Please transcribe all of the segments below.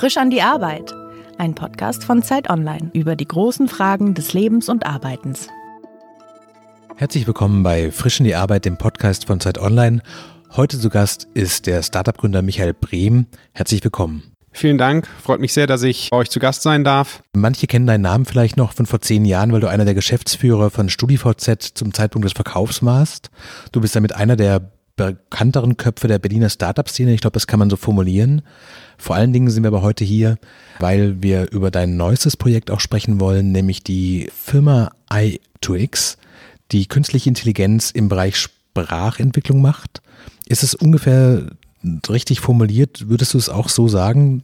Frisch an die Arbeit. Ein Podcast von Zeit Online über die großen Fragen des Lebens und Arbeitens. Herzlich willkommen bei Frisch in die Arbeit, dem Podcast von Zeit Online. Heute zu Gast ist der Startup-Gründer Michael Brehm. Herzlich willkommen. Vielen Dank. Freut mich sehr, dass ich bei euch zu Gast sein darf. Manche kennen deinen Namen vielleicht noch von vor zehn Jahren, weil du einer der Geschäftsführer von StudiVZ zum Zeitpunkt des Verkaufs warst. Du bist damit einer der bekannteren Köpfe der Berliner Startup-Szene. Ich glaube, das kann man so formulieren. Vor allen Dingen sind wir aber heute hier, weil wir über dein neuestes Projekt auch sprechen wollen, nämlich die Firma i2x, die künstliche Intelligenz im Bereich Sprachentwicklung macht. Ist es ungefähr richtig formuliert? Würdest du es auch so sagen?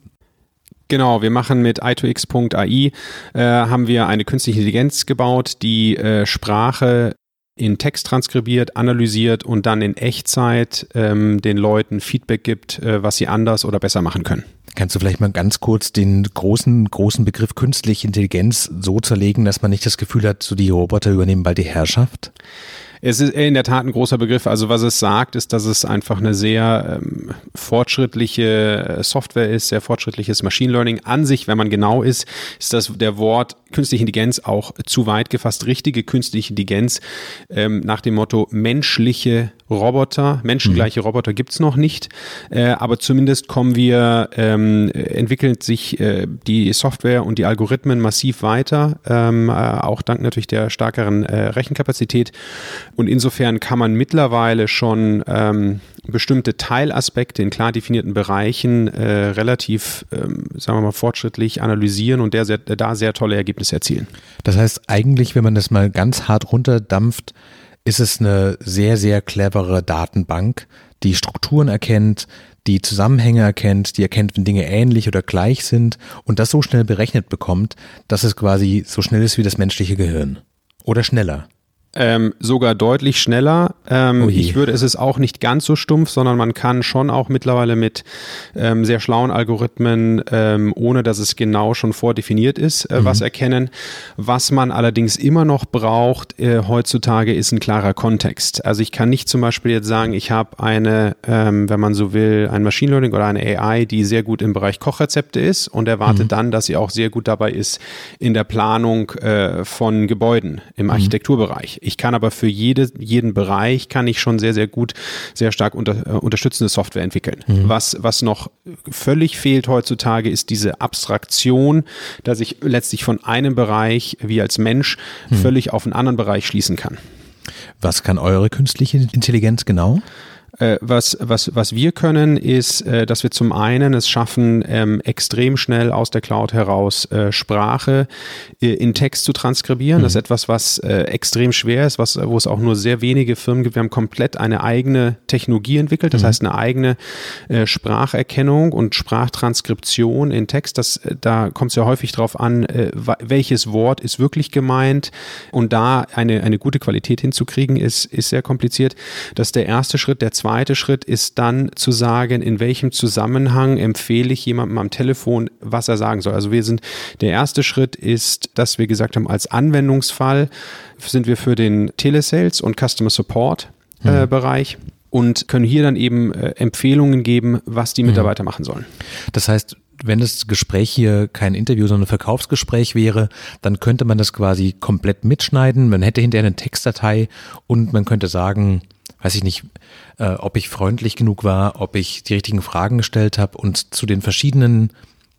Genau, wir machen mit i2x.ai äh, haben wir eine künstliche Intelligenz gebaut, die äh, Sprache in Text transkribiert, analysiert und dann in Echtzeit ähm, den Leuten Feedback gibt, äh, was sie anders oder besser machen können. Kannst du vielleicht mal ganz kurz den großen, großen Begriff künstliche Intelligenz so zerlegen, dass man nicht das Gefühl hat, so die Roboter übernehmen bald die Herrschaft? Es ist in der Tat ein großer Begriff. Also was es sagt, ist, dass es einfach eine sehr ähm, fortschrittliche äh, Software ist, sehr fortschrittliches Machine Learning. An sich, wenn man genau ist, ist das der Wort künstliche Intelligenz auch zu weit gefasst. Richtige künstliche Intelligenz ähm, nach dem Motto menschliche Roboter, menschengleiche mhm. Roboter gibt's noch nicht, äh, aber zumindest kommen wir, ähm, entwickelt sich äh, die Software und die Algorithmen massiv weiter, ähm, äh, auch dank natürlich der stärkeren äh, Rechenkapazität. Und insofern kann man mittlerweile schon ähm, bestimmte Teilaspekte in klar definierten Bereichen äh, relativ, ähm, sagen wir mal, fortschrittlich analysieren und der sehr, da sehr tolle Ergebnisse erzielen. Das heißt eigentlich, wenn man das mal ganz hart runterdampft, ist es eine sehr, sehr clevere Datenbank, die Strukturen erkennt, die Zusammenhänge erkennt, die erkennt, wenn Dinge ähnlich oder gleich sind und das so schnell berechnet bekommt, dass es quasi so schnell ist wie das menschliche Gehirn. Oder schneller ähm, sogar deutlich schneller. Ähm, oh ich würde, es ist auch nicht ganz so stumpf, sondern man kann schon auch mittlerweile mit ähm, sehr schlauen Algorithmen, ähm, ohne dass es genau schon vordefiniert ist, äh, mhm. was erkennen. Was man allerdings immer noch braucht äh, heutzutage ist ein klarer Kontext. Also ich kann nicht zum Beispiel jetzt sagen, ich habe eine, ähm, wenn man so will, ein Machine Learning oder eine AI, die sehr gut im Bereich Kochrezepte ist und erwarte mhm. dann, dass sie auch sehr gut dabei ist in der Planung äh, von Gebäuden im mhm. Ich kann aber für jede, jeden Bereich kann ich schon sehr, sehr gut, sehr stark unter, äh, unterstützende Software entwickeln. Mhm. Was, was noch völlig fehlt heutzutage, ist diese Abstraktion, dass ich letztlich von einem Bereich wie als Mensch mhm. völlig auf einen anderen Bereich schließen kann. Was kann eure künstliche Intelligenz genau? Äh, was, was, was wir können, ist, äh, dass wir zum einen es schaffen, ähm, extrem schnell aus der Cloud heraus äh, Sprache äh, in Text zu transkribieren. Mhm. Das ist etwas, was äh, extrem schwer ist, was, wo es auch nur sehr wenige Firmen gibt. Wir haben komplett eine eigene Technologie entwickelt, das mhm. heißt eine eigene äh, Spracherkennung und Sprachtranskription in Text. Das, da kommt es ja häufig darauf an, welches Wort ist wirklich gemeint und da eine, eine gute Qualität hinzukriegen, ist, ist sehr kompliziert. Das ist der erste Schritt. Der zweite zweite Schritt ist dann zu sagen, in welchem Zusammenhang empfehle ich jemandem am Telefon, was er sagen soll. Also wir sind, der erste Schritt ist, dass wir gesagt haben, als Anwendungsfall sind wir für den Telesales und Customer Support äh, mhm. Bereich und können hier dann eben äh, Empfehlungen geben, was die mhm. Mitarbeiter mhm. machen sollen. Das heißt, wenn das Gespräch hier kein Interview, sondern ein Verkaufsgespräch wäre, dann könnte man das quasi komplett mitschneiden. Man hätte hinterher eine Textdatei und man könnte sagen, weiß ich nicht, äh, ob ich freundlich genug war, ob ich die richtigen Fragen gestellt habe und zu den verschiedenen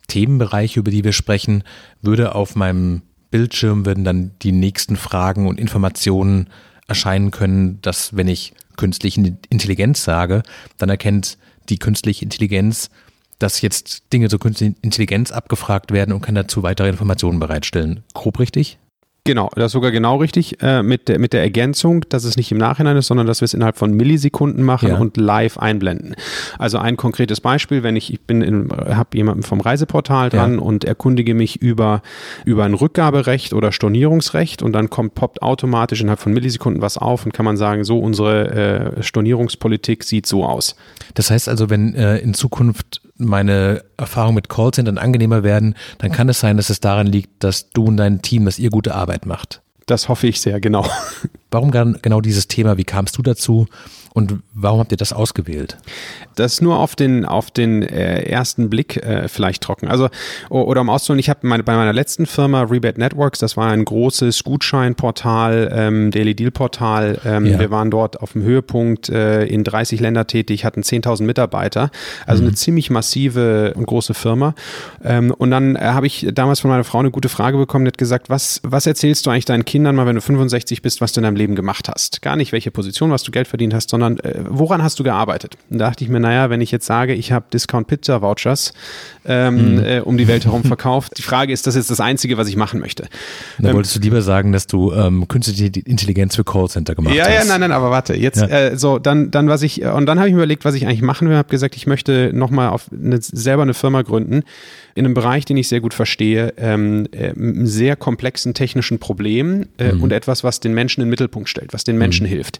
Themenbereichen, über die wir sprechen, würde auf meinem Bildschirm würden dann die nächsten Fragen und Informationen erscheinen können, dass wenn ich künstliche Intelligenz sage, dann erkennt die künstliche Intelligenz, dass jetzt Dinge zur künstlichen Intelligenz abgefragt werden und kann dazu weitere Informationen bereitstellen. Grob richtig? Genau, das ist sogar genau richtig, äh, mit, der, mit der Ergänzung, dass es nicht im Nachhinein ist, sondern dass wir es innerhalb von Millisekunden machen ja. und live einblenden. Also ein konkretes Beispiel, wenn ich, ich bin habe jemanden vom Reiseportal dran ja. und erkundige mich über, über ein Rückgaberecht oder Stornierungsrecht und dann kommt, poppt automatisch innerhalb von Millisekunden was auf und kann man sagen, so unsere äh, Stornierungspolitik sieht so aus. Das heißt also, wenn äh, in Zukunft meine Erfahrungen mit Callcentern angenehmer werden, dann kann es sein, dass es daran liegt, dass du und dein Team, dass ihr gute Arbeit macht. Das hoffe ich sehr, genau. Warum genau dieses Thema? Wie kamst du dazu? Und warum habt ihr das ausgewählt? Das ist nur auf den, auf den äh, ersten Blick äh, vielleicht trocken. Also, oder um auszuholen, ich habe meine, bei meiner letzten Firma Rebate Networks, das war ein großes Gutscheinportal, ähm, Daily Deal Portal. Ähm, ja. Wir waren dort auf dem Höhepunkt äh, in 30 Länder tätig, hatten 10.000 Mitarbeiter. Also mhm. eine ziemlich massive und große Firma. Ähm, und dann äh, habe ich damals von meiner Frau eine gute Frage bekommen, die hat gesagt, was, was erzählst du eigentlich deinen Kindern mal, wenn du 65 bist, was du in deinem Leben gemacht hast? Gar nicht, welche Position, was du Geld verdient hast, sondern sondern äh, woran hast du gearbeitet? Und da dachte ich mir, naja, wenn ich jetzt sage, ich habe Discount Pizza Vouchers ähm, mhm. äh, um die Welt herum verkauft, die Frage ist, das ist das Einzige, was ich machen möchte. Da ähm, wolltest du lieber sagen, dass du ähm, künstliche Intelligenz für Callcenter gemacht ja, hast. Ja, ja, nein, nein, aber warte, jetzt ja. äh, so, dann, dann was ich, und dann habe ich mir überlegt, was ich eigentlich machen will, habe gesagt, ich möchte nochmal auf eine, selber eine Firma gründen, in einem Bereich, den ich sehr gut verstehe, ähm, äh, sehr komplexen technischen Problemen äh, mhm. und etwas, was den Menschen in den Mittelpunkt stellt, was den Menschen mhm. hilft.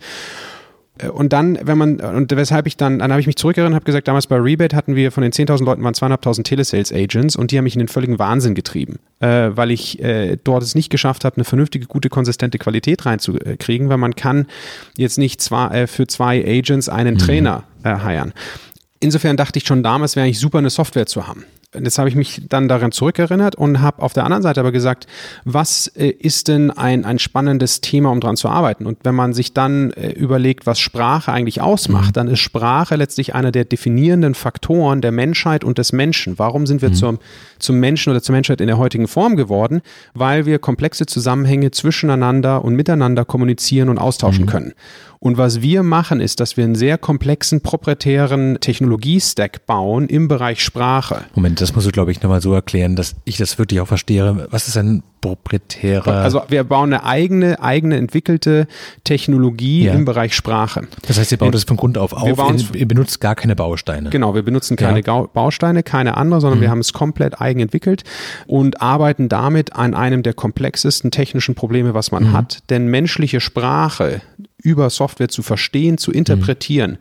Äh, und dann, wenn man, und weshalb ich dann, dann habe ich mich zurückerinnert und habe gesagt, damals bei Rebate hatten wir von den 10.000 Leuten waren 2.500 Telesales Agents und die haben mich in den völligen Wahnsinn getrieben, äh, weil ich äh, dort es nicht geschafft habe, eine vernünftige, gute, konsistente Qualität reinzukriegen, weil man kann jetzt nicht zwar, äh, für zwei Agents einen mhm. Trainer äh, hiren. Insofern dachte ich schon damals, wäre eigentlich super, eine Software zu haben jetzt habe ich mich dann daran zurückerinnert und habe auf der anderen Seite aber gesagt, was äh, ist denn ein, ein spannendes Thema, um daran zu arbeiten? Und wenn man sich dann äh, überlegt, was Sprache eigentlich ausmacht, mhm. dann ist Sprache letztlich einer der definierenden Faktoren der Menschheit und des Menschen. Warum sind wir mhm. zum, zum Menschen oder zur Menschheit in der heutigen Form geworden? Weil wir komplexe Zusammenhänge zwischeneinander und miteinander kommunizieren und austauschen mhm. können. Und was wir machen, ist, dass wir einen sehr komplexen proprietären Technologiestack bauen im Bereich Sprache. Moment, das musst du, glaube ich, nochmal so erklären, dass ich das wirklich auch verstehe. Was ist ein proprietärer? Also wir bauen eine eigene, eigene entwickelte Technologie ja. im Bereich Sprache. Das heißt, ihr baut das von Grund auf auf, ihr, ihr, benutzt gar keine Bausteine. Genau, wir benutzen keine ja. Bausteine, keine andere, sondern mhm. wir haben es komplett eigen entwickelt und arbeiten damit an einem der komplexesten technischen Probleme, was man mhm. hat. Denn menschliche Sprache über Software zu verstehen, zu interpretieren, mhm.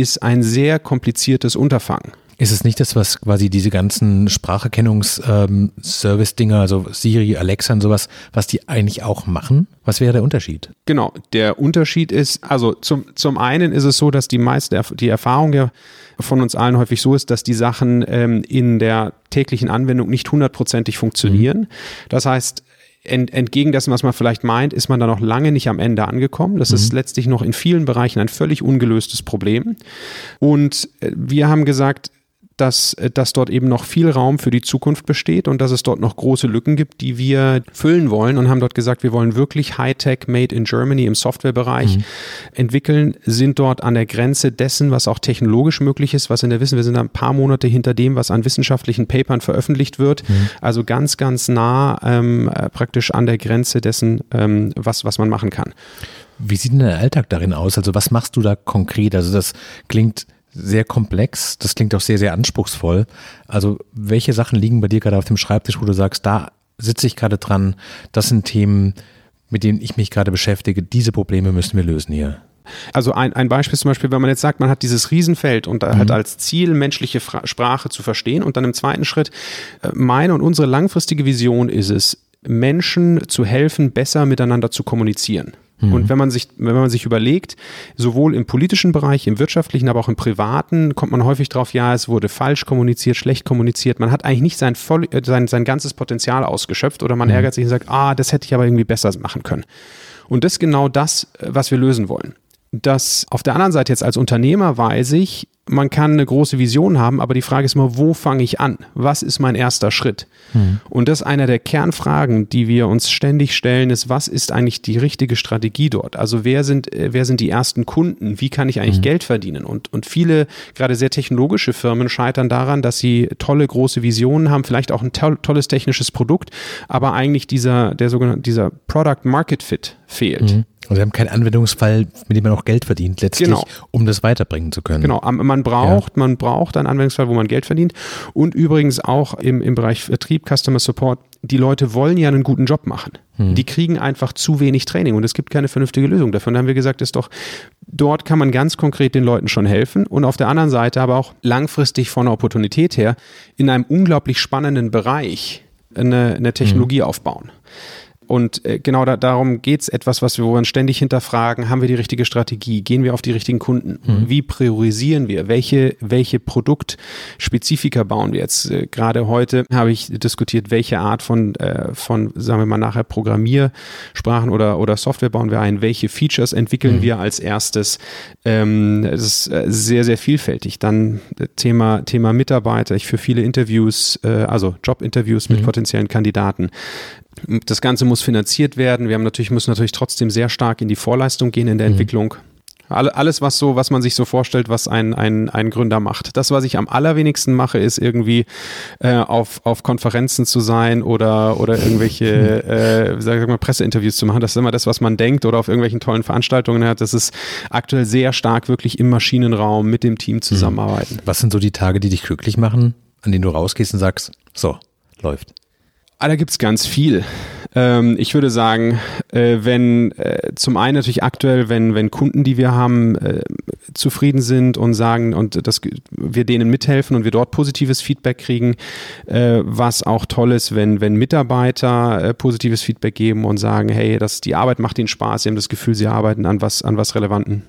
ist ein sehr kompliziertes Unterfangen. Ist es nicht das, was quasi diese ganzen Spracherkennungs-Service-Dinger, ähm, also Siri, Alexa und sowas, was die eigentlich auch machen? Was wäre der Unterschied? Genau, der Unterschied ist, also zum, zum einen ist es so, dass die meiste, die Erfahrung ja von uns allen häufig so ist, dass die Sachen ähm, in der täglichen Anwendung nicht hundertprozentig funktionieren. Mhm. Das heißt, ent, entgegen dessen, was man vielleicht meint, ist man da noch lange nicht am Ende angekommen. Das mhm. ist letztlich noch in vielen Bereichen ein völlig ungelöstes Problem. Und äh, wir haben gesagt, dass, äh, dass dort eben noch viel Raum für die Zukunft besteht und dass es dort noch große Lücken gibt, die wir füllen wollen und haben dort gesagt, wir wollen wirklich Hightech Made in Germany im Softwarebereich mhm. entwickeln, sind dort an der Grenze dessen, was auch technologisch möglich ist, was in der Wissen, wir sind ein paar Monate hinter dem, was an wissenschaftlichen Papern veröffentlicht wird, mhm. also ganz, ganz nah ähm, äh, praktisch an der Grenze dessen, ähm, was, was man machen kann. Wie sieht denn der Alltag darin aus? Also was machst du da konkret? Also das klingt sehr komplex. Das klingt auch sehr, sehr anspruchsvoll. Also welche Sachen liegen bei dir gerade auf dem Schreibtisch, wo du sagst, da sitze ich gerade dran, das sind Themen, mit denen ich mich gerade beschäftige, diese Probleme müssen wir lösen hier. Also ein, ein Beispiel zum Beispiel, wenn man jetzt sagt, man hat dieses Riesenfeld und mhm. hat als Ziel, menschliche Fra Sprache zu verstehen und dann im zweiten Schritt, äh, meine und unsere langfristige Vision ist es, Menschen zu helfen, besser miteinander zu kommunizieren. Mhm. Und wenn man sich, wenn man sich überlegt, sowohl im politischen Bereich, im wirtschaftlichen, aber auch im privaten, kommt man häufig drauf, ja, es wurde falsch kommuniziert, schlecht kommuniziert. Man hat eigentlich nicht sein, voll, äh, sein, sein ganzes Potenzial ausgeschöpft oder man mhm. ärgert sich und sagt, ah, das hätte ich aber irgendwie besser machen können. Und das ist genau das, äh, was wir lösen wollen. Das auf der anderen Seite jetzt als Unternehmer weiß ich, man kann eine große Vision haben, aber die Frage ist immer, wo fange ich an? Was ist mein erster Schritt? Hm. Und das ist einer der Kernfragen, die wir uns ständig stellen, ist, was ist eigentlich die richtige Strategie dort? Also wer sind, äh, wer sind die ersten Kunden? Wie kann ich eigentlich hm. Geld verdienen? Und, und viele, gerade sehr technologische Firmen scheitern daran, dass sie tolle große Visionen haben, vielleicht auch ein to tolles technisches Produkt, aber eigentlich dieser, der sogenannte, dieser Product Market Fit fehlt. Hm. Also wir haben keinen Anwendungsfall, mit dem man auch Geld verdient, letztlich, genau. um das weiterbringen zu können. Genau, man braucht, ja. man braucht einen Anwendungsfall, wo man Geld verdient. Und übrigens auch im, im Bereich Vertrieb, Customer Support, die Leute wollen ja einen guten Job machen. Hm. Die kriegen einfach zu wenig Training und es gibt keine vernünftige Lösung dafür. Und dann haben wir gesagt, ist doch, dort kann man ganz konkret den Leuten schon helfen und auf der anderen Seite aber auch langfristig von der Opportunität her in einem unglaublich spannenden Bereich eine, eine Technologie hm. aufbauen. Und äh, genau da, darum geht's etwas, was wir, wo wir ständig hinterfragen, haben wir die richtige Strategie, gehen wir auf die richtigen Kunden, mhm. wie priorisieren wir, welche, welche Produktspezifika bauen wir jetzt. Äh, Gerade heute habe ich diskutiert, welche Art von, äh, von, sagen wir mal nachher, Programmiersprachen oder, oder Software bauen wir ein, welche Features entwickeln mhm. wir als erstes. Ähm, das ist sehr, sehr vielfältig. Dann Thema, Thema Mitarbeiter. Ich für viele Interviews, also Jobinterviews mit mhm. potenziellen Kandidaten. Das Ganze muss finanziert werden. Wir haben natürlich, müssen natürlich trotzdem sehr stark in die Vorleistung gehen in der mhm. Entwicklung. Alles, was so, was man sich so vorstellt, was ein, ein, ein Gründer macht. Das, was ich am allerwenigsten mache, ist irgendwie äh, auf, auf Konferenzen zu sein oder, oder irgendwelche äh, sag mal, Presseinterviews zu machen. Das ist immer das, was man denkt oder auf irgendwelchen tollen Veranstaltungen hat. Das ist aktuell sehr stark wirklich im Maschinenraum mit dem Team zusammenarbeiten. Was sind so die Tage, die dich glücklich machen, an denen du rausgehst und sagst, so, läuft? Ah, da gibt's ganz viel. Ähm, ich würde sagen, äh, wenn äh, zum einen natürlich aktuell, wenn, wenn Kunden, die wir haben, äh, zufrieden sind und sagen und dass wir denen mithelfen und wir dort positives Feedback kriegen, äh, was auch toll ist, wenn, wenn Mitarbeiter äh, positives Feedback geben und sagen, hey, das, die Arbeit macht ihnen Spaß, sie haben das Gefühl, sie arbeiten an was, an was Relevanten.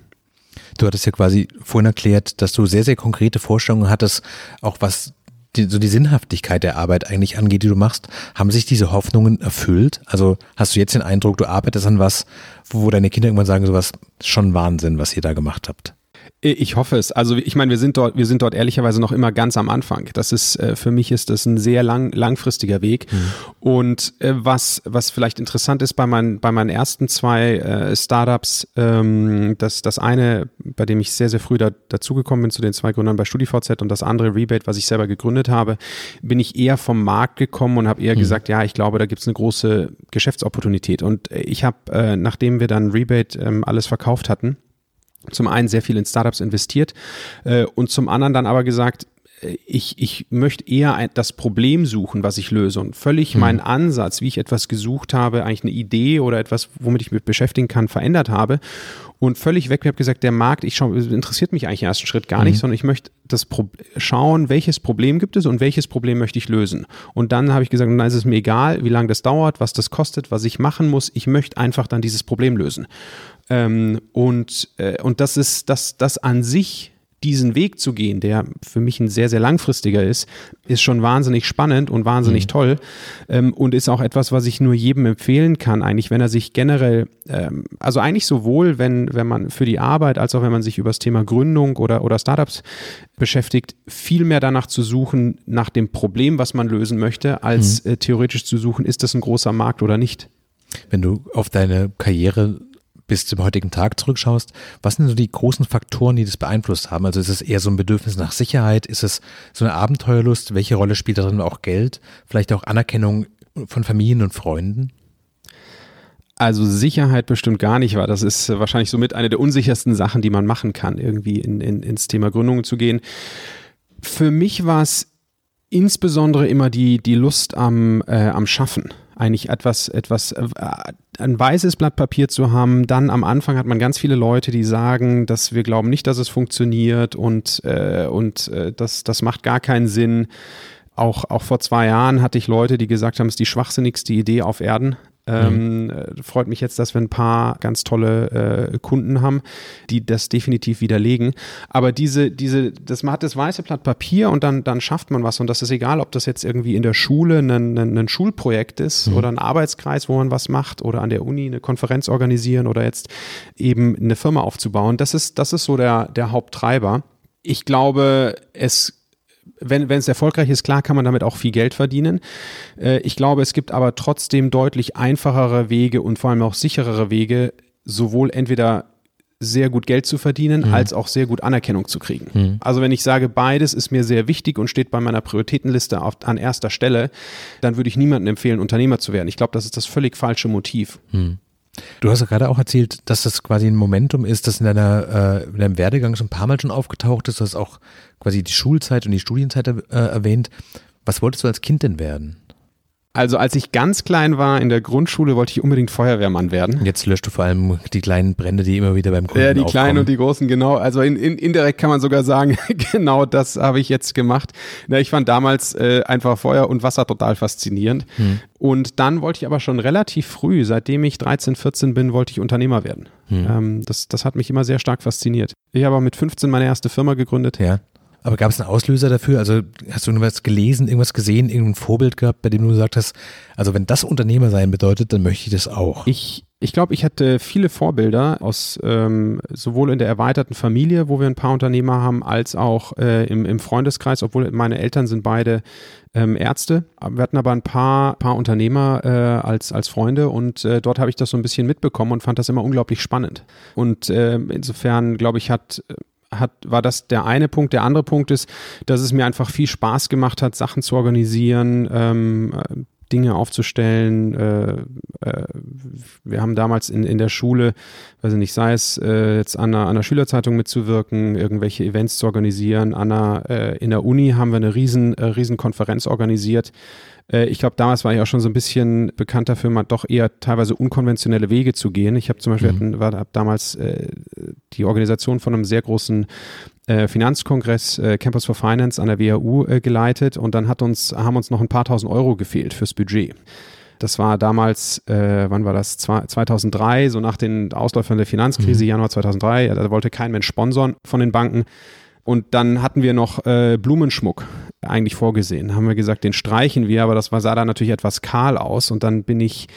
Du hattest ja quasi vorhin erklärt, dass du sehr, sehr konkrete Vorstellungen hattest, auch was die, so die Sinnhaftigkeit der Arbeit eigentlich angeht, die du machst, haben sich diese Hoffnungen erfüllt? Also hast du jetzt den Eindruck, du arbeitest an was, wo deine Kinder irgendwann sagen, sowas schon Wahnsinn, was ihr da gemacht habt? Ich hoffe es. Also ich meine, wir sind dort, wir sind dort ehrlicherweise noch immer ganz am Anfang. Das ist äh, für mich ist das ein sehr lang, langfristiger Weg. Mhm. Und äh, was was vielleicht interessant ist bei meinen bei meinen ersten zwei äh, Startups, ähm, das das eine, bei dem ich sehr sehr früh da, dazugekommen bin zu den zwei Gründern bei StudiVZ und das andere Rebate, was ich selber gegründet habe, bin ich eher vom Markt gekommen und habe eher mhm. gesagt, ja, ich glaube, da gibt es eine große Geschäftsopportunität. Und ich habe, äh, nachdem wir dann Rebate ähm, alles verkauft hatten zum einen sehr viel in Startups investiert äh, und zum anderen dann aber gesagt, äh, ich, ich möchte eher das Problem suchen, was ich löse und völlig mhm. meinen Ansatz, wie ich etwas gesucht habe, eigentlich eine Idee oder etwas, womit ich mich beschäftigen kann, verändert habe und völlig weg. Ich habe gesagt, der Markt, ich schau, interessiert mich eigentlich im ersten Schritt gar mhm. nicht, sondern ich möchte das Pro schauen, welches Problem gibt es und welches Problem möchte ich lösen. Und dann habe ich gesagt, dann ist es mir egal, wie lange das dauert, was das kostet, was ich machen muss. Ich möchte einfach dann dieses Problem lösen. Ähm, und, äh, und das ist, das, das an sich diesen Weg zu gehen, der für mich ein sehr, sehr langfristiger ist, ist schon wahnsinnig spannend und wahnsinnig mhm. toll ähm, und ist auch etwas, was ich nur jedem empfehlen kann, eigentlich, wenn er sich generell, ähm, also eigentlich sowohl, wenn, wenn man für die Arbeit, als auch wenn man sich über das Thema Gründung oder, oder Startups beschäftigt, viel mehr danach zu suchen, nach dem Problem, was man lösen möchte, als mhm. äh, theoretisch zu suchen, ist das ein großer Markt oder nicht. Wenn du auf deine Karriere bis zum heutigen Tag zurückschaust, was sind so die großen Faktoren, die das beeinflusst haben? Also ist es eher so ein Bedürfnis nach Sicherheit? Ist es so eine Abenteuerlust? Welche Rolle spielt darin auch Geld? Vielleicht auch Anerkennung von Familien und Freunden? Also Sicherheit bestimmt gar nicht, weil das ist wahrscheinlich somit eine der unsichersten Sachen, die man machen kann, irgendwie in, in, ins Thema Gründungen zu gehen. Für mich war es insbesondere immer die, die Lust am, äh, am Schaffen eigentlich etwas, etwas, äh, ein weißes Blatt Papier zu haben. Dann am Anfang hat man ganz viele Leute, die sagen, dass wir glauben nicht, dass es funktioniert und, äh, und äh, das, das macht gar keinen Sinn. Auch, auch vor zwei Jahren hatte ich Leute, die gesagt haben, es ist die schwachsinnigste Idee auf Erden. Ähm, mhm. Freut mich jetzt, dass wir ein paar ganz tolle äh, Kunden haben, die das definitiv widerlegen. Aber diese, diese, das, man hat das weiße Blatt Papier und dann, dann schafft man was. Und das ist egal, ob das jetzt irgendwie in der Schule ein, ein, ein Schulprojekt ist mhm. oder ein Arbeitskreis, wo man was macht oder an der Uni eine Konferenz organisieren oder jetzt eben eine Firma aufzubauen. Das ist, das ist so der, der Haupttreiber. Ich glaube, es wenn, es erfolgreich ist, klar kann man damit auch viel Geld verdienen. Äh, ich glaube, es gibt aber trotzdem deutlich einfachere Wege und vor allem auch sicherere Wege, sowohl entweder sehr gut Geld zu verdienen, mhm. als auch sehr gut Anerkennung zu kriegen. Mhm. Also wenn ich sage, beides ist mir sehr wichtig und steht bei meiner Prioritätenliste auf, an erster Stelle, dann würde ich niemandem empfehlen, Unternehmer zu werden. Ich glaube, das ist das völlig falsche Motiv. Mhm. Du hast ja gerade auch erzählt, dass das quasi ein Momentum ist, das in, deiner, äh, in deinem Werdegang schon ein paar Mal schon aufgetaucht ist. Du hast auch quasi die Schulzeit und die Studienzeit äh, erwähnt. Was wolltest du als Kind denn werden? Also als ich ganz klein war in der Grundschule, wollte ich unbedingt Feuerwehrmann werden. Jetzt löscht du vor allem die kleinen Brände, die immer wieder beim Kunden Ja, die aufkommen. kleinen und die großen, genau. Also in, in, indirekt kann man sogar sagen, genau das habe ich jetzt gemacht. Na, ich fand damals äh, einfach Feuer und Wasser total faszinierend. Hm. Und dann wollte ich aber schon relativ früh, seitdem ich 13, 14 bin, wollte ich Unternehmer werden. Hm. Ähm, das, das hat mich immer sehr stark fasziniert. Ich habe aber mit 15 meine erste Firma gegründet. Ja. Aber gab es einen Auslöser dafür? Also hast du irgendwas gelesen, irgendwas gesehen, irgendein Vorbild gehabt, bei dem du gesagt hast, also wenn das Unternehmer sein bedeutet, dann möchte ich das auch. Ich ich glaube, ich hatte viele Vorbilder aus ähm, sowohl in der erweiterten Familie, wo wir ein paar Unternehmer haben, als auch äh, im, im Freundeskreis, obwohl meine Eltern sind beide ähm, Ärzte. Wir hatten aber ein paar, paar Unternehmer äh, als, als Freunde und äh, dort habe ich das so ein bisschen mitbekommen und fand das immer unglaublich spannend. Und äh, insofern, glaube ich, hat hat, war das der eine Punkt. Der andere Punkt ist, dass es mir einfach viel Spaß gemacht hat, Sachen zu organisieren, ähm, Dinge aufzustellen. Äh, äh, wir haben damals in, in der Schule, weiß ich nicht, sei es äh, jetzt an einer, an einer Schülerzeitung mitzuwirken, irgendwelche Events zu organisieren. An einer, äh, in der Uni haben wir eine riesen, äh, riesen Konferenz organisiert. Äh, ich glaube, damals war ich auch schon so ein bisschen bekannt dafür, mal doch eher teilweise unkonventionelle Wege zu gehen. Ich habe zum Beispiel mhm. hatten, war hab damals äh, die Organisation von einem sehr großen äh, Finanzkongress äh, Campus for Finance an der WHU äh, geleitet und dann hat uns, haben uns noch ein paar tausend Euro gefehlt fürs Budget. Das war damals, äh, wann war das? 2003, so nach den Ausläufern der Finanzkrise, mhm. Januar 2003. Da wollte kein Mensch sponsern von den Banken. Und dann hatten wir noch äh, Blumenschmuck eigentlich vorgesehen. Haben wir gesagt, den streichen wir, aber das sah da natürlich etwas kahl aus. Und dann bin ich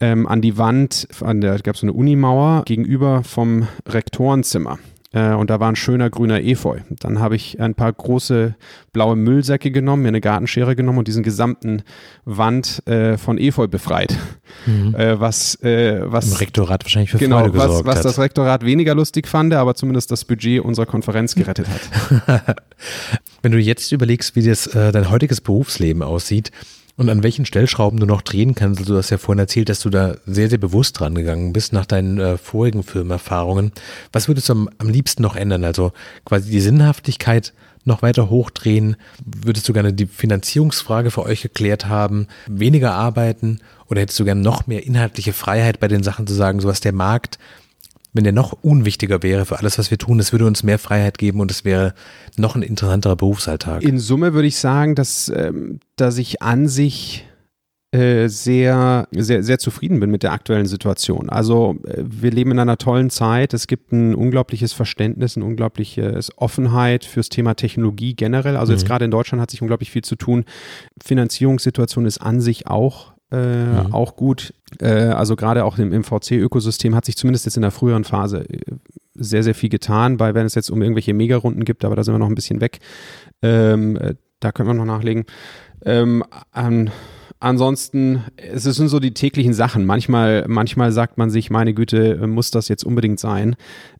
ähm, an die Wand, an der gab es so eine Unimauer gegenüber vom Rektorenzimmer. Äh, und da war ein schöner grüner Efeu. Dann habe ich ein paar große blaue Müllsäcke genommen, mir eine Gartenschere genommen und diesen gesamten Wand äh, von Efeu befreit. Mhm. Äh, was, äh, was Im Rektorat wahrscheinlich für genau, Freude was, gesorgt was hat. das Rektorat weniger lustig fand, aber zumindest das Budget unserer Konferenz gerettet hat. Wenn du jetzt überlegst, wie das äh, dein heutiges Berufsleben aussieht, und an welchen Stellschrauben du noch drehen kannst. Also du hast ja vorhin erzählt, dass du da sehr, sehr bewusst dran gegangen bist nach deinen äh, vorigen Firmenerfahrungen. Was würdest du am, am liebsten noch ändern? Also quasi die Sinnhaftigkeit noch weiter hochdrehen? Würdest du gerne die Finanzierungsfrage für euch geklärt haben? Weniger arbeiten? Oder hättest du gerne noch mehr inhaltliche Freiheit bei den Sachen zu sagen, so was der Markt wenn der noch unwichtiger wäre für alles, was wir tun, es würde uns mehr Freiheit geben und es wäre noch ein interessanterer Berufsalltag. In Summe würde ich sagen, dass, ähm, dass ich an sich äh, sehr, sehr, sehr zufrieden bin mit der aktuellen Situation. Also äh, wir leben in einer tollen Zeit. Es gibt ein unglaubliches Verständnis, eine unglaubliche Offenheit fürs Thema Technologie generell. Also mhm. jetzt gerade in Deutschland hat sich unglaublich viel zu tun. Finanzierungssituation ist an sich auch äh, mhm. auch gut. Äh, also gerade auch im, im VC-Ökosystem hat sich zumindest jetzt in der früheren Phase äh, sehr, sehr viel getan, bei wenn es jetzt um irgendwelche Megarunden gibt, aber da sind wir noch ein bisschen weg. Ähm, äh, da können wir noch nachlegen. Ähm, an, ansonsten, es sind so die täglichen Sachen. Manchmal, manchmal sagt man sich, meine Güte, muss das jetzt unbedingt sein?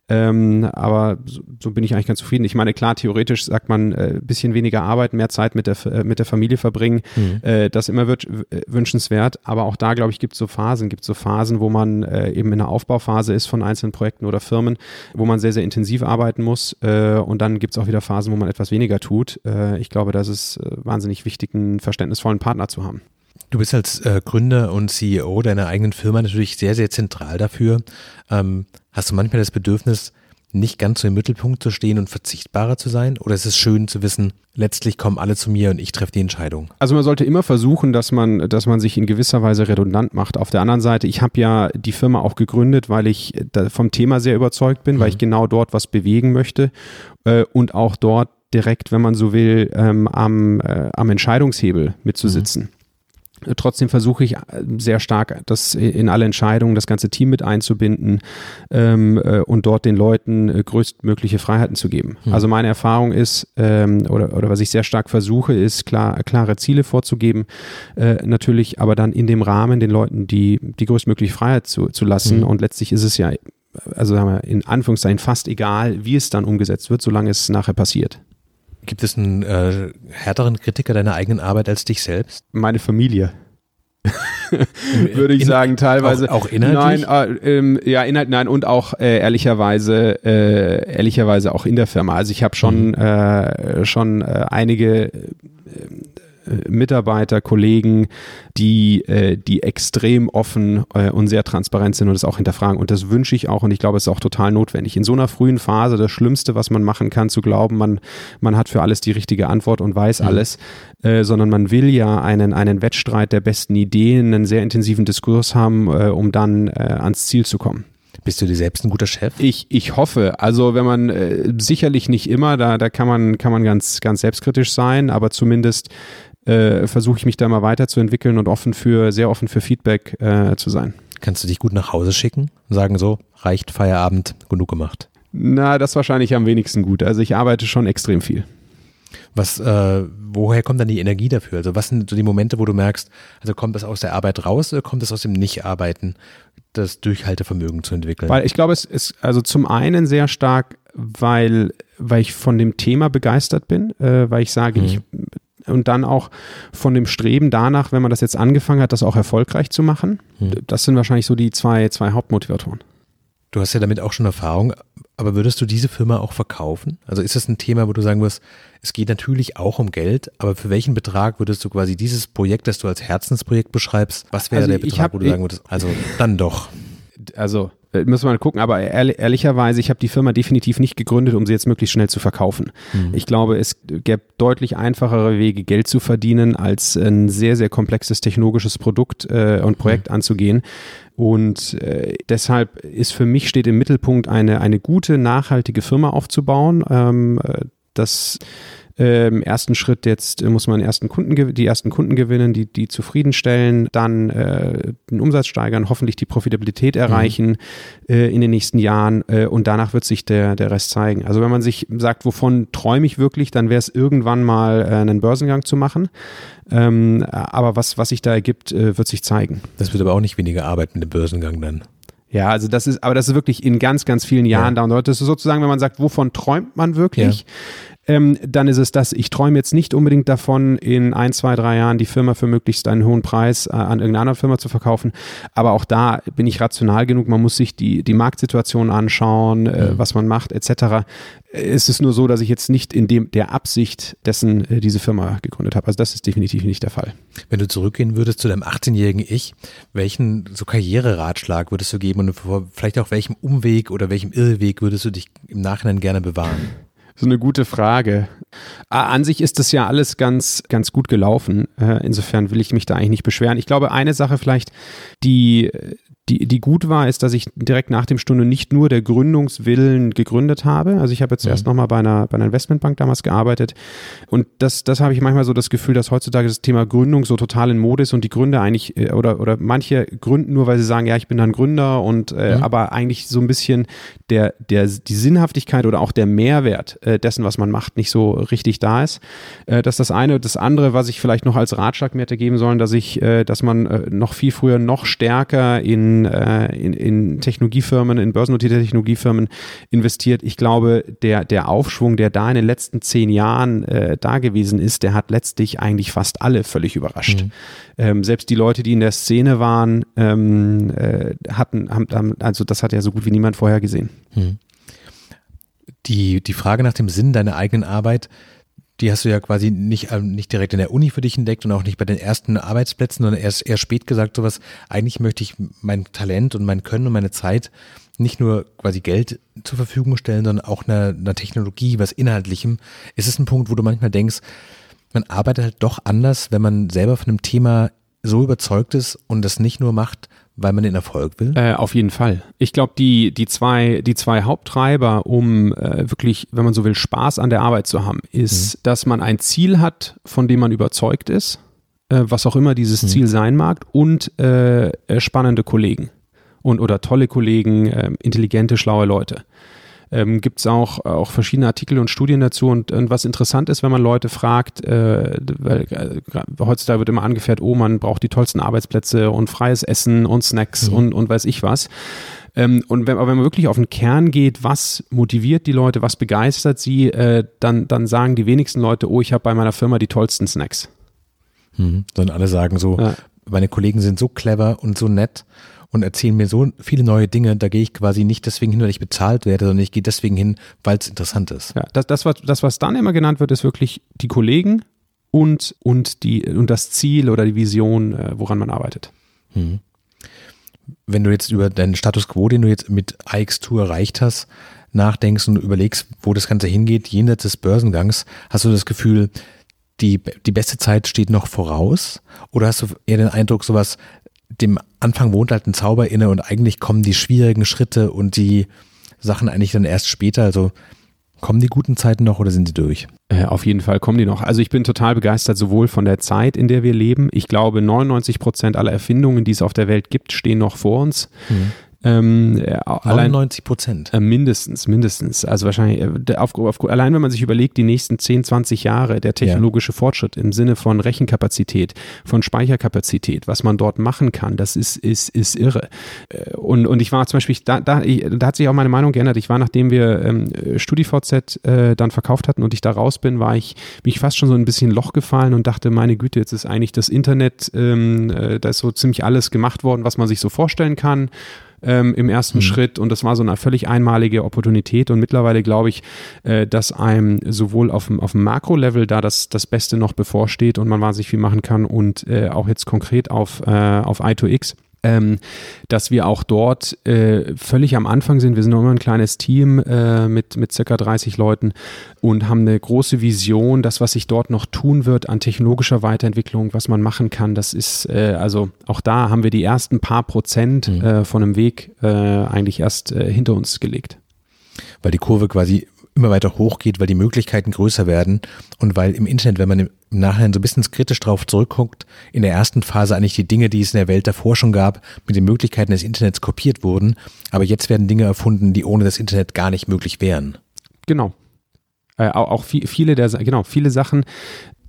Ähm, aber so, so, bin ich eigentlich ganz zufrieden. Ich meine, klar, theoretisch sagt man, äh, bisschen weniger arbeiten, mehr Zeit mit der, äh, mit der Familie verbringen. Mhm. Äh, das immer wird äh, wünschenswert. Aber auch da, glaube ich, gibt es so Phasen. Gibt so Phasen, wo man äh, eben in der Aufbauphase ist von einzelnen Projekten oder Firmen, wo man sehr, sehr intensiv arbeiten muss. Äh, und dann gibt es auch wieder Phasen, wo man etwas weniger tut. ich glaube, das ist wahnsinnig wichtig, einen verständnisvollen Partner zu haben. Du bist als äh, Gründer und CEO deiner eigenen Firma natürlich sehr, sehr zentral dafür. Ähm, hast du manchmal das Bedürfnis, nicht ganz so im Mittelpunkt zu stehen und verzichtbarer zu sein? Oder ist es schön zu wissen, letztlich kommen alle zu mir und ich treffe die Entscheidung? Also man sollte immer versuchen, dass man, dass man sich in gewisser Weise redundant macht. Auf der anderen Seite, ich habe ja die Firma auch gegründet, weil ich vom Thema sehr überzeugt bin, mhm. weil ich genau dort was bewegen möchte äh, und auch dort direkt, wenn man so will, ähm, am, äh, am Entscheidungshebel mitzusitzen. Mhm. Trotzdem versuche ich äh, sehr stark, das in alle Entscheidungen, das ganze Team mit einzubinden ähm, äh, und dort den Leuten äh, größtmögliche Freiheiten zu geben. Hm. Also meine Erfahrung ist, ähm, oder, oder was ich sehr stark versuche, ist klar, klare Ziele vorzugeben, äh, natürlich, aber dann in dem Rahmen den Leuten die, die größtmögliche Freiheit zu, zu lassen. Hm. Und letztlich ist es ja, also sagen wir, in Anführungszeichen fast egal, wie es dann umgesetzt wird, solange es nachher passiert. Gibt es einen äh, härteren Kritiker deiner eigenen Arbeit als dich selbst? Meine Familie. Würde ich In, sagen, teilweise. Auch, auch inhaltlich? Nein, äh, ähm, ja, Inhalt, nein, und auch äh, ehrlicherweise, äh, ehrlicherweise auch in der Firma. Also ich habe schon, mhm. äh, schon äh, einige, äh, Mitarbeiter, Kollegen, die, äh, die extrem offen äh, und sehr transparent sind und das auch hinterfragen. Und das wünsche ich auch und ich glaube, es ist auch total notwendig. In so einer frühen Phase das Schlimmste, was man machen kann, zu glauben, man, man hat für alles die richtige Antwort und weiß mhm. alles, äh, sondern man will ja einen, einen Wettstreit der besten Ideen, einen sehr intensiven Diskurs haben, äh, um dann äh, ans Ziel zu kommen. Bist du dir selbst ein guter Chef? Ich, ich hoffe. Also wenn man äh, sicherlich nicht immer, da, da kann man, kann man ganz, ganz selbstkritisch sein, aber zumindest äh, versuche ich mich da mal weiterzuentwickeln und offen für, sehr offen für Feedback äh, zu sein. Kannst du dich gut nach Hause schicken? Sagen so, reicht Feierabend, genug gemacht. Na, das wahrscheinlich am wenigsten gut. Also ich arbeite schon extrem viel. Was, äh, woher kommt dann die Energie dafür? Also was sind so die Momente, wo du merkst, also kommt das aus der Arbeit raus oder kommt das aus dem Nicht-Arbeiten? das Durchhaltevermögen zu entwickeln? Weil ich glaube, es ist also zum einen sehr stark, weil, weil ich von dem Thema begeistert bin, äh, weil ich sage, mhm. ich und dann auch von dem Streben danach, wenn man das jetzt angefangen hat, das auch erfolgreich zu machen. Mhm. Das sind wahrscheinlich so die zwei, zwei Hauptmotivatoren. Du hast ja damit auch schon Erfahrung, aber würdest du diese Firma auch verkaufen? Also ist das ein Thema, wo du sagen wirst, es geht natürlich auch um Geld, aber für welchen Betrag würdest du quasi dieses Projekt, das du als Herzensprojekt beschreibst, was wäre also der Betrag, hab, wo du sagen würdest, also dann doch? Also müssen wir mal gucken, aber ehrlich, ehrlicherweise, ich habe die Firma definitiv nicht gegründet, um sie jetzt möglichst schnell zu verkaufen. Mhm. Ich glaube, es gäbe deutlich einfachere Wege, Geld zu verdienen, als ein sehr, sehr komplexes technologisches Produkt äh, und Projekt mhm. anzugehen. Und äh, deshalb ist für mich steht im Mittelpunkt eine, eine gute, nachhaltige Firma aufzubauen. Ähm, äh, das äh, Im ersten Schritt jetzt muss man ersten Kunden, die ersten Kunden gewinnen, die, die zufriedenstellen, dann äh, den Umsatz steigern, hoffentlich die Profitabilität erreichen mhm. äh, in den nächsten Jahren äh, und danach wird sich der, der Rest zeigen. Also wenn man sich sagt, wovon träume ich wirklich, dann wäre es irgendwann mal äh, einen Börsengang zu machen. Ähm, aber was, was sich da ergibt, äh, wird sich zeigen. Das wird aber auch nicht weniger Arbeit mit dem Börsengang dann. Ja, also das ist, aber das ist wirklich in ganz, ganz vielen Jahren ja. da. Und das ist sozusagen, wenn man sagt, wovon träumt man wirklich, ähm, dann ist es das. Ich träume jetzt nicht unbedingt davon, in ein, zwei, drei Jahren die Firma für möglichst einen hohen Preis äh, an irgendeine andere Firma zu verkaufen. Aber auch da bin ich rational genug. Man muss sich die, die Marktsituation anschauen, äh, mhm. was man macht, etc. Es ist nur so, dass ich jetzt nicht in dem, der Absicht dessen äh, diese Firma gegründet habe. Also das ist definitiv nicht der Fall. Wenn du zurückgehen würdest zu deinem 18-jährigen Ich, welchen so Karriereratschlag würdest du geben und vielleicht auch welchem Umweg oder welchem Irrweg würdest du dich im Nachhinein gerne bewahren? So eine gute Frage. An sich ist das ja alles ganz, ganz gut gelaufen. Äh, insofern will ich mich da eigentlich nicht beschweren. Ich glaube, eine Sache vielleicht, die, die, die gut war, ist, dass ich direkt nach dem Stunde nicht nur der Gründungswillen gegründet habe. Also ich habe jetzt mhm. erst nochmal bei einer, bei einer Investmentbank damals gearbeitet. Und das, das habe ich manchmal so das Gefühl, dass heutzutage das Thema Gründung so total in Mode ist und die Gründer eigentlich, äh, oder, oder manche gründen nur, weil sie sagen, ja, ich bin dann Gründer und äh, mhm. aber eigentlich so ein bisschen der, der, die Sinnhaftigkeit oder auch der Mehrwert äh, dessen, was man macht, nicht so richtig da ist. Äh, das ist das eine. Das andere, was ich vielleicht noch als Ratschlag mir hätte geben sollen, dass ich, äh, dass man äh, noch viel früher noch stärker in äh, in, in Technologiefirmen, in börsennotierte Technologiefirmen investiert. Ich glaube, der, der Aufschwung, der da in den letzten zehn Jahren äh, da gewesen ist, der hat letztlich eigentlich fast alle völlig überrascht. Mhm. Ähm, selbst die Leute, die in der Szene waren, ähm, äh, hatten, haben, also das hat ja so gut wie niemand vorher gesehen. Mhm. Die, die Frage nach dem Sinn deiner eigenen Arbeit, die hast du ja quasi nicht, äh, nicht direkt in der Uni für dich entdeckt und auch nicht bei den ersten Arbeitsplätzen, sondern erst eher spät gesagt, sowas, eigentlich möchte ich mein Talent und mein Können und meine Zeit nicht nur quasi Geld zur Verfügung stellen, sondern auch einer, einer Technologie, was Inhaltlichem. Ist es ein Punkt, wo du manchmal denkst, man arbeitet halt doch anders, wenn man selber von einem Thema so überzeugt ist und das nicht nur macht, weil man den Erfolg will? Äh, auf jeden Fall. Ich glaube, die, die, zwei, die zwei Haupttreiber, um äh, wirklich, wenn man so will, Spaß an der Arbeit zu haben, ist, mhm. dass man ein Ziel hat, von dem man überzeugt ist, äh, was auch immer dieses mhm. Ziel sein mag, und äh, äh, spannende Kollegen und oder tolle Kollegen, äh, intelligente, schlaue Leute ähm, gibt es auch, auch verschiedene Artikel und Studien dazu. Und, und was interessant ist, wenn man Leute fragt, äh, weil äh, heutzutage wird immer angefährt, oh, man braucht die tollsten Arbeitsplätze und freies Essen und Snacks mhm. und, und weiß ich was. Ähm, und wenn, aber wenn man wirklich auf den Kern geht, was motiviert die Leute, was begeistert sie, äh, dann, dann sagen die wenigsten Leute, oh, ich habe bei meiner Firma die tollsten Snacks. Mhm. Sondern alle sagen so, ja. meine Kollegen sind so clever und so nett und erzählen mir so viele neue Dinge, da gehe ich quasi nicht deswegen hin, weil ich bezahlt werde, sondern ich gehe deswegen hin, weil es interessant ist. Ja, das, das, was, das, was dann immer genannt wird, ist wirklich die Kollegen und, und, die, und das Ziel oder die Vision, äh, woran man arbeitet. Mhm. Wenn du jetzt über deinen Status quo, den du jetzt mit AX2 erreicht hast, nachdenkst und überlegst, wo das Ganze hingeht, jenseits des Börsengangs, hast du das Gefühl, die, die beste Zeit steht noch voraus? Oder hast du eher den Eindruck, sowas, dem Anfang wohnt halt ein Zauber inne und eigentlich kommen die schwierigen Schritte und die Sachen eigentlich dann erst später? Also kommen die guten Zeiten noch oder sind sie durch? Äh, auf jeden Fall kommen die noch. Also ich bin total begeistert sowohl von der Zeit, in der wir leben. Ich glaube, 99 Prozent aller Erfindungen, die es auf der Welt gibt, stehen noch vor uns. Mhm. Ähm, 99 Prozent. Äh, mindestens, mindestens. Also wahrscheinlich, äh, auf, auf, allein wenn man sich überlegt, die nächsten 10, 20 Jahre, der technologische ja. Fortschritt im Sinne von Rechenkapazität, von Speicherkapazität, was man dort machen kann, das ist, ist, ist irre. Äh, und, und ich war zum Beispiel, da, da, da hat sich auch meine Meinung geändert. Ich war, nachdem wir ähm, StudiVZ äh, dann verkauft hatten und ich da raus bin, war ich mich fast schon so ein bisschen Loch gefallen und dachte, meine Güte, jetzt ist eigentlich das Internet, ähm, äh, da ist so ziemlich alles gemacht worden, was man sich so vorstellen kann ähm, im ersten mhm. Schritt. Und das war so eine völlig einmalige Opportunität. Und mittlerweile glaube ich, äh, dass einem sowohl auf dem, auf dem Makro-Level da das, das Beste noch bevorsteht und man wahnsinnig viel machen kann. Und äh, auch jetzt konkret auf, äh, auf I2X ähm, dass wir auch dort äh, völlig am Anfang sind. Wir sind noch immer ein kleines Team äh, mit, mit circa 30 Leuten und haben eine große Vision, das, was sich dort noch tun wird an technologischer Weiterentwicklung, was man machen kann, das ist, äh, also auch da haben wir die ersten paar Prozent mhm. Äh, von einem Weg äh, eigentlich erst äh, hinter uns gelegt. Weil die Kurve quasi immer weiter hochgeht, weil die Möglichkeiten größer werden und weil im Internet, wenn man im Nachhinein so ein bisschen kritisch drauf zurückguckt, in der ersten Phase eigentlich die Dinge, die es in der Welt davor schon gab, mit den Möglichkeiten des Internets kopiert wurden, aber jetzt werden Dinge erfunden, die ohne das Internet gar nicht möglich wären. Genau. Äh, auch, auch viele der, genau, viele Sachen,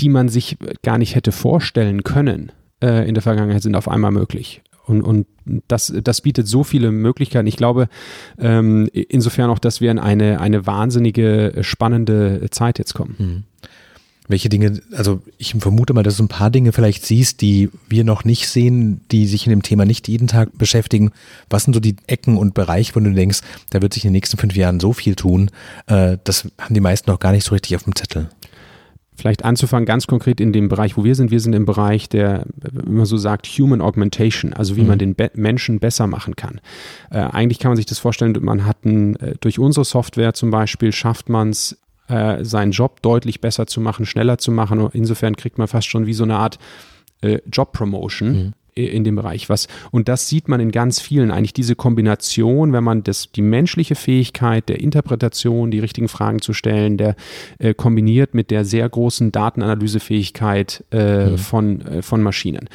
die man sich gar nicht hätte vorstellen können, äh, in der Vergangenheit sind auf einmal möglich. Und, und das, das bietet so viele Möglichkeiten. Ich glaube ähm, insofern auch, dass wir in eine, eine wahnsinnige, spannende Zeit jetzt kommen. Mhm. Welche Dinge, also ich vermute mal, dass du ein paar Dinge vielleicht siehst, die wir noch nicht sehen, die sich in dem Thema nicht jeden Tag beschäftigen. Was sind so die Ecken und Bereiche, wo du denkst, da wird sich in den nächsten fünf Jahren so viel tun? Äh, das haben die meisten noch gar nicht so richtig auf dem Zettel vielleicht anzufangen, ganz konkret in dem Bereich, wo wir sind. Wir sind im Bereich der, wie man so sagt, Human Augmentation, also wie mhm. man den Be Menschen besser machen kann. Äh, eigentlich kann man sich das vorstellen, man hat ein, äh, durch unsere Software zum Beispiel schafft man es, äh, seinen Job deutlich besser zu machen, schneller zu machen. Insofern kriegt man fast schon wie so eine Art äh, Job Promotion. Mhm in dem Bereich. Was, und das sieht man in ganz vielen, eigentlich diese Kombination, wenn man das, die menschliche Fähigkeit der Interpretation, die richtigen Fragen zu stellen, der äh, kombiniert mit der sehr großen Datenanalysefähigkeit äh, mhm. von, äh, von Maschinen.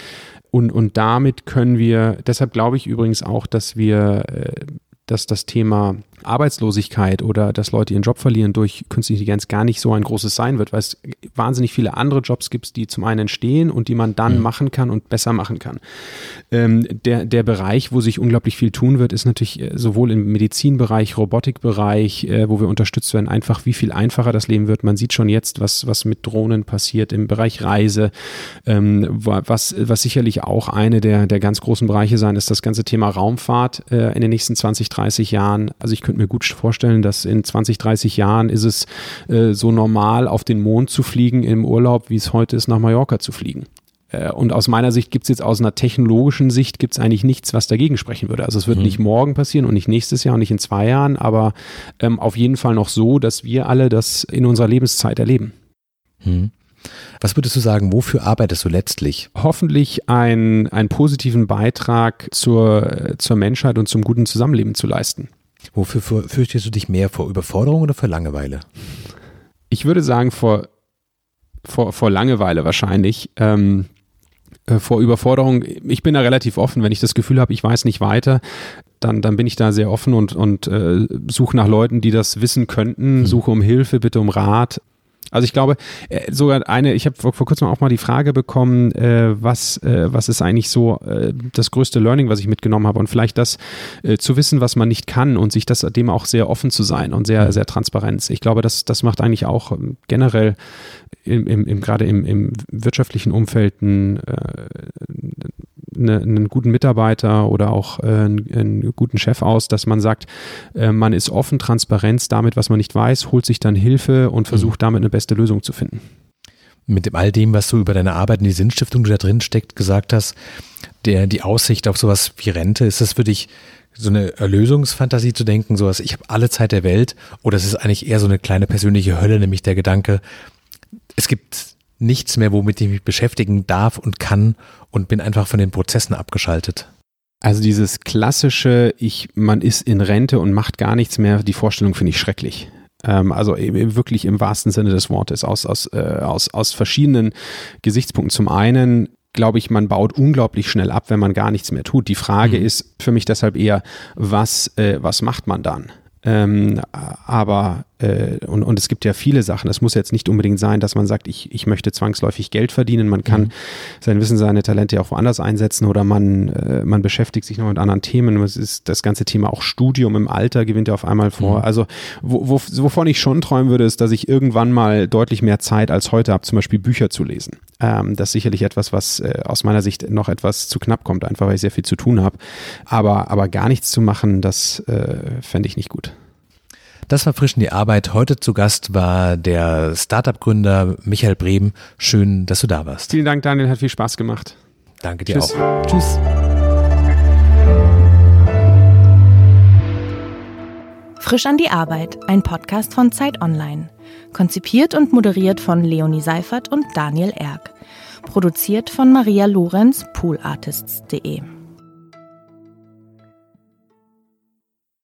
Und, und damit können wir, deshalb glaube ich übrigens auch, dass wir, äh, dass das Thema Arbeitslosigkeit oder dass Leute ihren Job verlieren durch künstliche Intelligenz gar nicht so ein großes sein wird, weil es wahnsinnig viele andere Jobs gibt, die zum einen entstehen und die man dann mhm. machen kann und besser machen kann. Ähm, der, der Bereich, wo sich unglaublich viel tun wird, ist natürlich äh, sowohl im Medizinbereich, Robotikbereich, äh, wo wir unterstützt werden, einfach wie viel einfacher das Leben wird. Man sieht schon jetzt, was, was mit Drohnen passiert im Bereich Reise, ähm, was, was sicherlich auch eine der, der ganz großen Bereiche sein ist, das ganze Thema Raumfahrt äh, in den nächsten 20, 30 Jahren. Also ich könnte mir gut vorstellen, dass in 20, 30 Jahren ist es äh, so normal, auf den Mond zu fliegen im Urlaub, wie es heute ist, nach Mallorca zu fliegen. Äh, und aus meiner Sicht gibt es jetzt aus einer technologischen Sicht gibt es eigentlich nichts, was dagegen sprechen würde. Also es wird mhm. nicht morgen passieren und nicht nächstes Jahr und nicht in zwei Jahren, aber ähm, auf jeden Fall noch so, dass wir alle das in unserer Lebenszeit erleben. Mhm. Was würdest du sagen, wofür arbeitest du letztlich? Hoffentlich ein, einen positiven Beitrag zur, zur Menschheit und zum guten Zusammenleben zu leisten. Wofür fürchtest du dich mehr? Vor Überforderung oder vor Langeweile? Ich würde sagen, vor, vor, vor Langeweile wahrscheinlich. Ähm, äh, vor Überforderung. Ich bin da relativ offen. Wenn ich das Gefühl habe, ich weiß nicht weiter, dann, dann bin ich da sehr offen und, und äh, suche nach Leuten, die das wissen könnten, mhm. suche um Hilfe, bitte um Rat. Also ich glaube, äh, sogar eine, ich habe vor, vor, kurzem auch mal die Frage bekommen, äh, was, äh, was ist eigentlich so äh, das größte Learning, was ich mitgenommen habe und vielleicht das äh, zu wissen, was man nicht kann und sich das dem auch sehr offen zu sein und sehr, sehr transparent. Ich glaube, das, das macht eigentlich auch ähm, generell im, im, im gerade im, im wirtschaftlichen Umfeld ein, äh, eine, einen guten Mitarbeiter oder auch äh, einen, einen, guten Chef aus, dass man sagt, äh, man ist offen, Transparenz damit, was man nicht weiß, holt sich dann Hilfe und versucht mhm. damit eine beste Lösung zu finden. mit all dem, was du über deine Arbeit in die Sinnstiftung, die da drin steckt, gesagt hast, der, die Aussicht auf sowas wie Rente, ist das für dich so eine Erlösungsfantasie zu denken, sowas, ich habe alle Zeit der Welt, oder es ist eigentlich eher so eine kleine persönliche Hölle, nämlich der Gedanke, es gibt nichts mehr, womit ich mich beschäftigen darf und kann und bin einfach von den Prozessen abgeschaltet. Also dieses klassische, ich, man ist in Rente und macht gar nichts mehr, die Vorstellung finde ich schrecklich. Ähm, also wirklich im wahrsten Sinne des Wortes, aus, aus, äh, aus, aus verschiedenen Gesichtspunkten. Zum einen glaube ich, man baut unglaublich schnell ab, wenn man gar nichts mehr tut. Die Frage mhm. ist für mich deshalb eher, was, äh, was macht man dann? Ähm, aber äh, und, und es gibt ja viele Sachen. Es muss jetzt nicht unbedingt sein, dass man sagt, ich, ich möchte zwangsläufig Geld verdienen. Man kann mhm. sein Wissen, seine Talente ja auch woanders einsetzen oder man, äh, man beschäftigt sich noch mit anderen Themen. Es ist das ganze Thema auch Studium im Alter gewinnt ja auf einmal vor. Mhm. Also wo, wo, wovon ich schon träumen würde, ist, dass ich irgendwann mal deutlich mehr Zeit als heute habe, zum Beispiel Bücher zu lesen. Ähm, das ist sicherlich etwas, was äh, aus meiner Sicht noch etwas zu knapp kommt, einfach weil ich sehr viel zu tun habe. Aber, aber gar nichts zu machen, das äh, fände ich nicht gut. Das war frisch in die Arbeit. Heute zu Gast war der Startup-Gründer Michael Brehm. Schön, dass du da warst. Vielen Dank, Daniel. Hat viel Spaß gemacht. Danke dir Tschüss. auch. Tschüss. Frisch an die Arbeit, ein Podcast von Zeit Online. Konzipiert und moderiert von Leonie Seifert und Daniel Erck. Produziert von Maria Lorenz, poolartists.de.